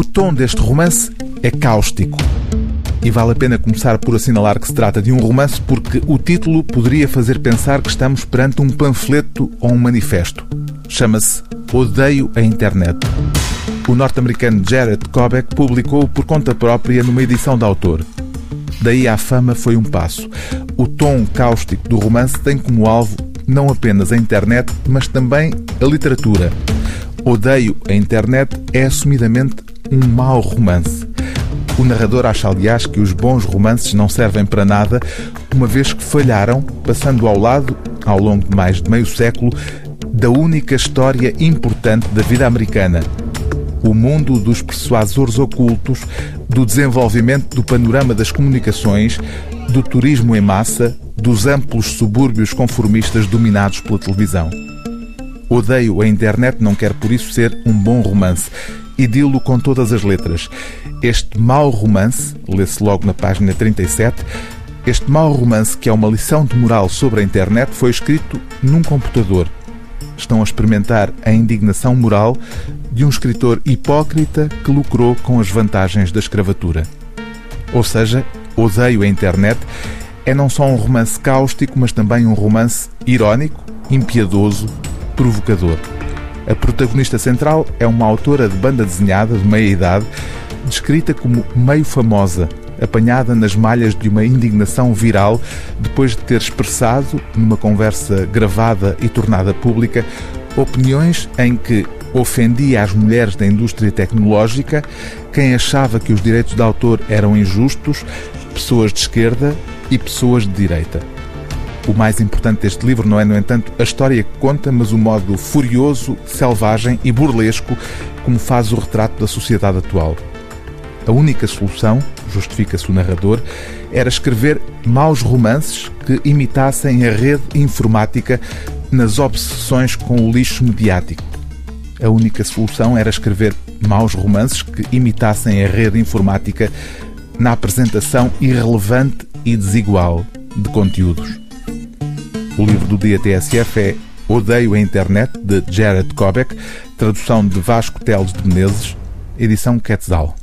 O tom deste romance é cáustico. E vale a pena começar por assinalar que se trata de um romance porque o título poderia fazer pensar que estamos perante um panfleto ou um manifesto. Chama-se Odeio a Internet. O norte-americano Jared Kobeck publicou por conta própria numa edição de autor. Daí à fama foi um passo. O tom cáustico do romance tem como alvo não apenas a internet, mas também a literatura. Odeio a internet é assumidamente um mau romance. O narrador acha, aliás, que os bons romances não servem para nada, uma vez que falharam, passando ao lado, ao longo de mais de meio século, da única história importante da vida americana. O mundo dos persuasores ocultos, do desenvolvimento do panorama das comunicações, do turismo em massa, dos amplos subúrbios conformistas dominados pela televisão. Odeio a internet não quer por isso ser um bom romance e dilo com todas as letras. Este mau romance, lê-se logo na página 37, este mau romance, que é uma lição de moral sobre a internet, foi escrito num computador. Estão a experimentar a indignação moral de um escritor hipócrita que lucrou com as vantagens da escravatura. Ou seja, Odeio a Internet é não só um romance cáustico, mas também um romance irónico, impiedoso, provocador. A protagonista central é uma autora de banda desenhada de meia idade, descrita como meio famosa, apanhada nas malhas de uma indignação viral depois de ter expressado, numa conversa gravada e tornada pública, opiniões em que ofendia as mulheres da indústria tecnológica, quem achava que os direitos de autor eram injustos, pessoas de esquerda e pessoas de direita. O mais importante deste livro não é, no entanto, a história que conta, mas o modo furioso, selvagem e burlesco como faz o retrato da sociedade atual. A única solução, justifica-se o narrador, era escrever maus romances que imitassem a rede informática nas obsessões com o lixo mediático. A única solução era escrever maus romances que imitassem a rede informática na apresentação irrelevante e desigual de conteúdos. O livro do dia TSF é Odeio a Internet, de Jared Kobeck, tradução de Vasco Teles de Menezes, edição Quetzal.